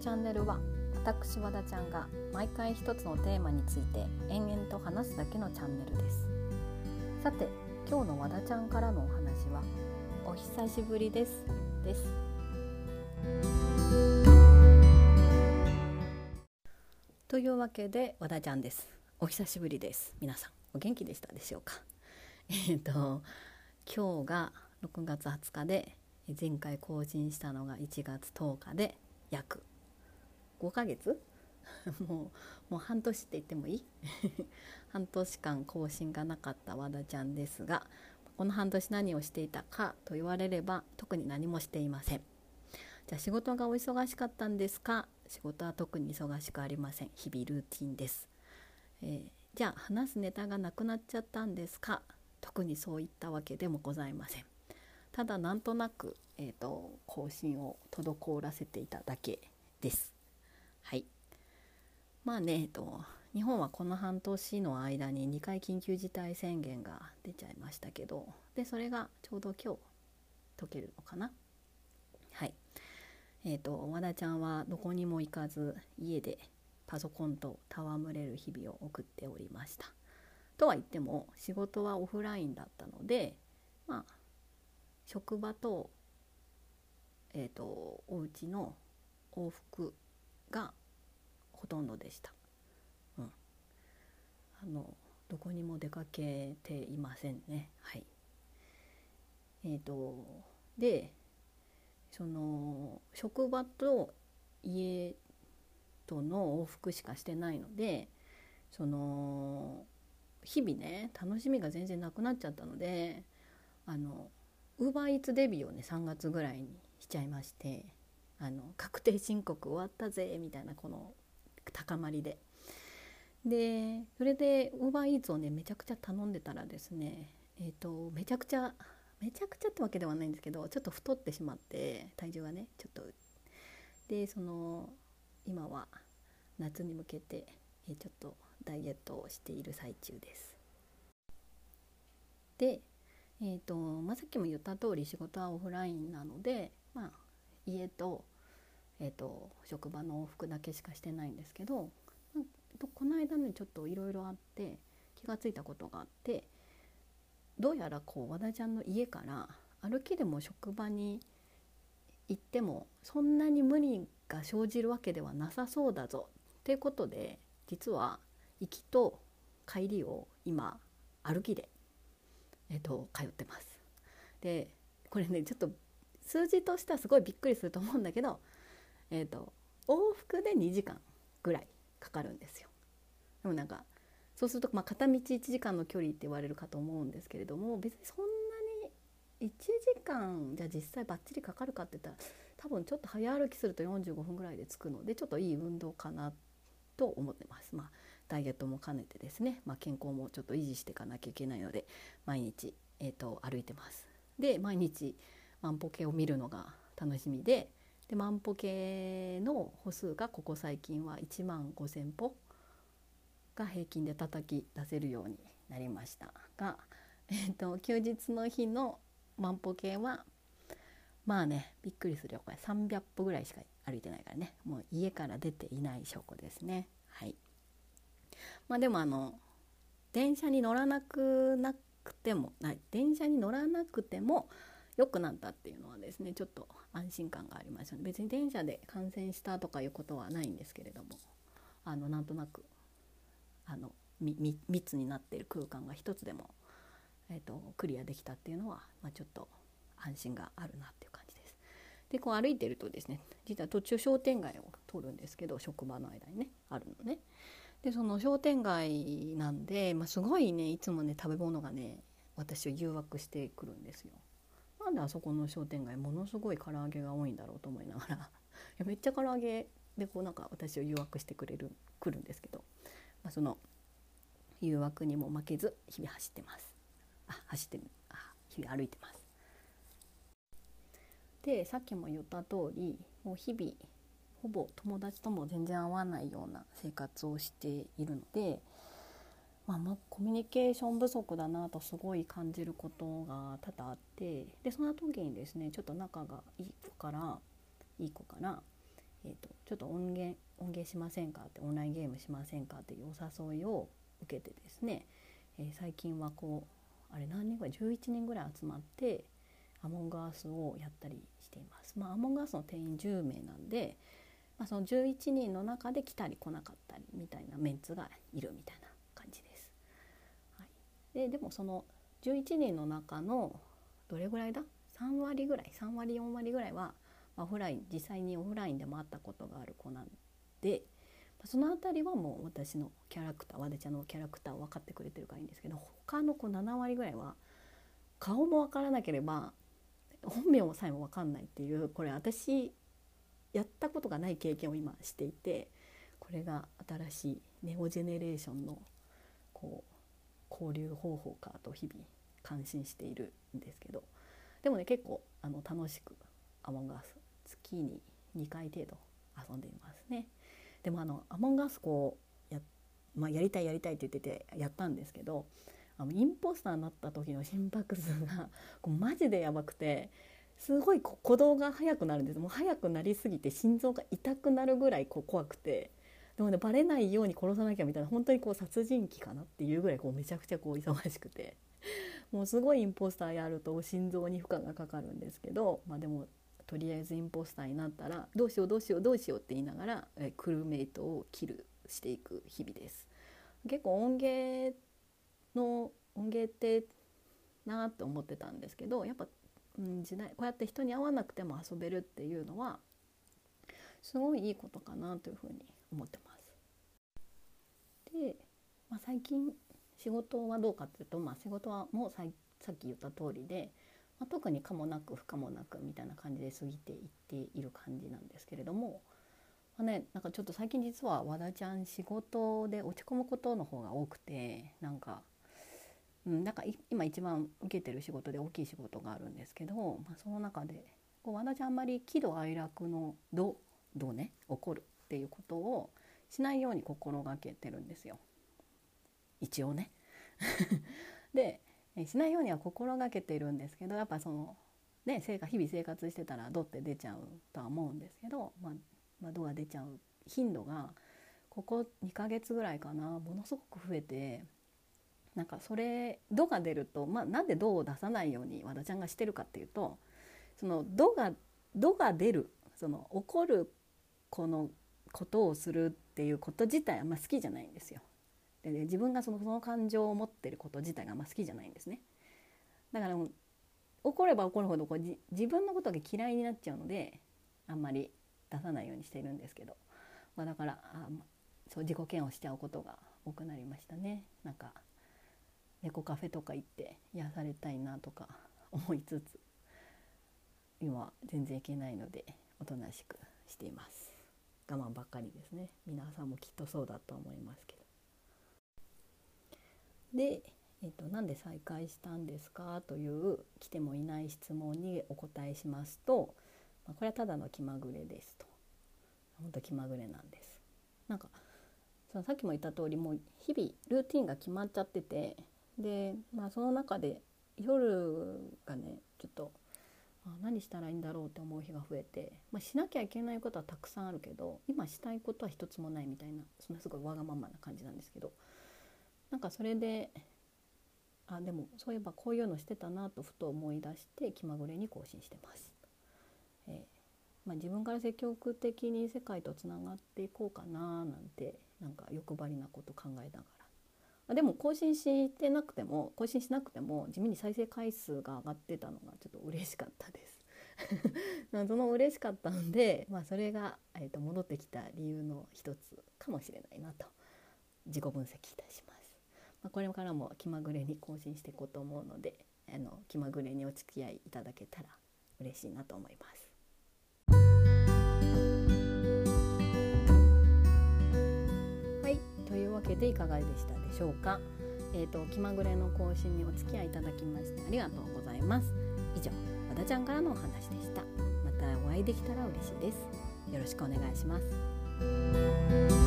チャンネルは私和田ちゃんが毎回一つのテーマについて延々と話すだけのチャンネルです。さて今日の和田ちゃんからのお話はお久しぶりです。です。というわけで和田ちゃんです。お久しぶりです。皆さんお元気でしたでしょうか？えっ、と今日が6月20日で前回更新したのが1月10日で約5ヶ月？もうもう半年って言ってもいい？半年間更新がなかった和田ちゃんですがこの半年何をしていたかと言われれば特に何もしていません。じゃあ仕事がお忙しかったんですか？仕事は特に忙しくありません。日々ルーティンです、えー、じゃあ話すネタがなくなっちゃったんですか？特にそういったわけでもございません。ただなんとなく、えーと、更新を滞らせていただけです。はい。まあね、えっと、日本はこの半年の間に2回緊急事態宣言が出ちゃいましたけどでそれがちょうど今日解けるのかな。はい。えーと、和田ちゃんはどこにも行かず家でパソコンと戯れる日々を送っておりました。とは言っても仕事はオフラインだったのでまあ職場と,、えーと、お家の往復がほとんどでした。うん、あのどこにも出かけていませんね。はい。えっ、ー、とでその職場と家との往復しかしてないのでその日々ね楽しみが全然なくなっちゃったのであのウーバーイーツデビューをね3月ぐらいにしちゃいましてあの確定申告終わったぜみたいなこの高まりででそれでウーバーイーツをねめちゃくちゃ頼んでたらですねえっ、ー、とめちゃくちゃめちゃくちゃってわけではないんですけどちょっと太ってしまって体重がねちょっとでその今は夏に向けてえちょっとダイエットをしている最中です。でえーとまあ、さっきも言った通り仕事はオフラインなので、まあ、家と,、えーと、職場の往復だけしかしてないんですけど、まあ、この間ねちょっといろいろあって気が付いたことがあってどうやらこう和田ちゃんの家から歩きでも職場に行ってもそんなに無理が生じるわけではなさそうだぞっていうことで実は行きと帰りを今歩きでえっと、通ってます。でこれねちょっと数字としてはすごいびっくりすると思うんだけど、えっと、往復で2時間ぐらいかかるんですよ。でもなんかそうすると、まあ、片道1時間の距離って言われるかと思うんですけれども別にそんなに1時間じゃ実際ばっちりかかるかって言ったら多分ちょっと早歩きすると45分ぐらいで着くのでちょっといい運動かなと思ってます。まあダイエットも兼ねてですね、まあ、健康もちょっと維持していかなきゃいけないので毎日、えーと、歩いてます。で毎日万歩計を見るのが楽しみでで万歩計の歩数がここ最近は1万5,000歩が平均で叩き出せるようになりましたが、えーと、休日の日の万歩計はまあねびっくりするよこれ。300歩ぐらいしか歩いてないからね。もう家から出ていない証拠ですね。はい。まあでもあの電車に乗らなくなくてもない電車に乗らなくても良くなったっていうのはですねちょっと安心感がありましたね別に電車で感染したとかいうことはないんですけれどもあのなんとなくあの密になっている空間が一つでも、えーと、クリアできたっていうのは、まあ、ちょっと安心があるなっていう感じです。でこう歩いてるとですね実は途中商店街を通るんですけど職場の間にねあるのね。でその商店街なんで、まあ、すごいねいつもね食べ物がね私を誘惑してくるんですよ。なんであそこの商店街ものすごい唐揚げが多いんだろうと思いながら いやめっちゃ唐揚げでこうなんか私を誘惑してくれるくるんですけど、まあ、その誘惑にも負けず日々走ってます。あ走ってあ日々歩いてます。でさっきも言った通りもう日々ほぼ友達とも全然会わないような生活をしているので、まあ、コミュニケーション不足だなとすごい感じることが多々あってでそんな時にですねちょっと仲がいい子からいい子から、えーと、ちょっと音源音源しませんかってオンラインゲームしませんかっていうお誘いを受けてですね、えー、最近はこうあれ何人ぐらい11人ぐらい集まってアモンガースをやったりしています。まあ、アモンガースの定員10名なんで、まあ、その11人の中で来たり来なかったりみたいなメンツがいるみたいな。ででもその11人の中のどれぐらいだ？3割ぐらい。3割4割ぐらいはオフライン実際にオフラインでも会ったことがある子なんでその辺りはもう私のキャラクター和田ちゃんのキャラクターを分かってくれてるからいいんですけど他の子7割ぐらいは顔も分からなければ本名さえも分かんないっていうこれ私やったことがない経験を今していてこれが新しいネオジェネレーションのこう交流方法かと日々感心しているんですけどでもね結構あの楽しく「アモンガース」月に2回程度遊んでいますね。でもあのアモンガースこうや,、まあ、やりたいやりたいって言っててやったんですけどあのインポスターになった時の心拍数がこうマジでやばくてすごい鼓動が速くなるんですもう速くなりすぎて心臓が痛くなるぐらいこう怖くてでもねバレないように殺さなきゃみたいな本当にこう殺人鬼かなっていうぐらいこうめちゃくちゃこう忙しくて もうすごいインポスターやると心臓に負荷がかかるんですけど、まあ、でもとりあえずインポスターになったらどうしようどうしようどうしようって言いながらクルーメイトをキルしていく日々です。結構音ゲーの音ゲーってなって思ってたんですけどやっぱ、うん、時代こうやって人に会わなくても遊べるっていうのはすごいいいことかなというふうに思ってます。で、まあ、最近仕事はどうかっていうと、まあ、仕事はもうさっき言った通りで、まあ、特に可もなく不可もなくみたいな感じで過ぎていっている感じなんですけれども、まあね、なんかちょっと最近実は和田ちゃん仕事で落ち込むことの方が多くてなんか、うん、なんか今一番受けてる仕事で大きい仕事があるんですけど、まあ、その中でこう和田ちゃんあんまり喜怒哀楽の「ど」「ど」ね起こるっていうことをしないように心がけてるんですよ。一応ね。でしないようには心がけてるんですけどやっぱそのね生活日々生活してたらドって出ちゃうとは思うんですけど、まあ、まあ、ドが出ちゃう頻度がここ2ヶ月ぐらいかなものすごく増えてなんかそれ「ド」が出ると、まあ、なんで「ド」を出さないように和田ちゃんがしてるかっていうとその「ド」が「ド」が出るその起こるこのことをするっていうこと自体あんま好きじゃないんですよ。で、ね、自分がそのその感情を持ってること自体があんま好きじゃないんですね。だから怒れば怒るほどこう自分のことが嫌いになっちゃうのであんまり出さないようにしているんですけど、まあ、だからあそう自己嫌悪しちゃうことが多くなりましたね。なんか猫カフェとか行って癒されたいなとか 思いつつ今全然行けないのでおとなしくしています我慢ばっかりですね。皆さんもきっとそうだと思いますけど。で、えーと、なんで再開したんですかという来てもいない質問にお答えしますと、まあ、これはただの気まぐれですと。本当気まぐれなんです。なんかそのさっきも言った通りもう日々ルーティンが決まっちゃっててで、まあ、その中で夜がねちょっとあ何したらいいんだろうって思う日が増えて、まあ、しなきゃいけないことはたくさんあるけど今したいことは一つもないみたいなそんなすごいわがままな感じなんですけどなんかそれであでもそういえばこういうのしてたなとふと思い出して気まぐれに更新してます。えーまあ、自分から積極的に世界とつながっていこうかななんてなんか欲張りなこと考えながらでも更新してなくても更新しなくても地味に再生回数が上がってたのがちょっと嬉しかったです その嬉しかったんで、まあ、それが、えー、と戻ってきた理由の一つかもしれないなと自己分析いたします。まあ、これからも気まぐれに更新していこうと思うのであの気まぐれにお付き合いいただけたら嬉しいなと思います。ていうわけでいかがでしたでしょうか？えーと、気まぐれの更新にお付き合いいただきましてありがとうございます。以上和田ちゃんからのお話でした。またお会いできたら嬉しいです。よろしくお願いします。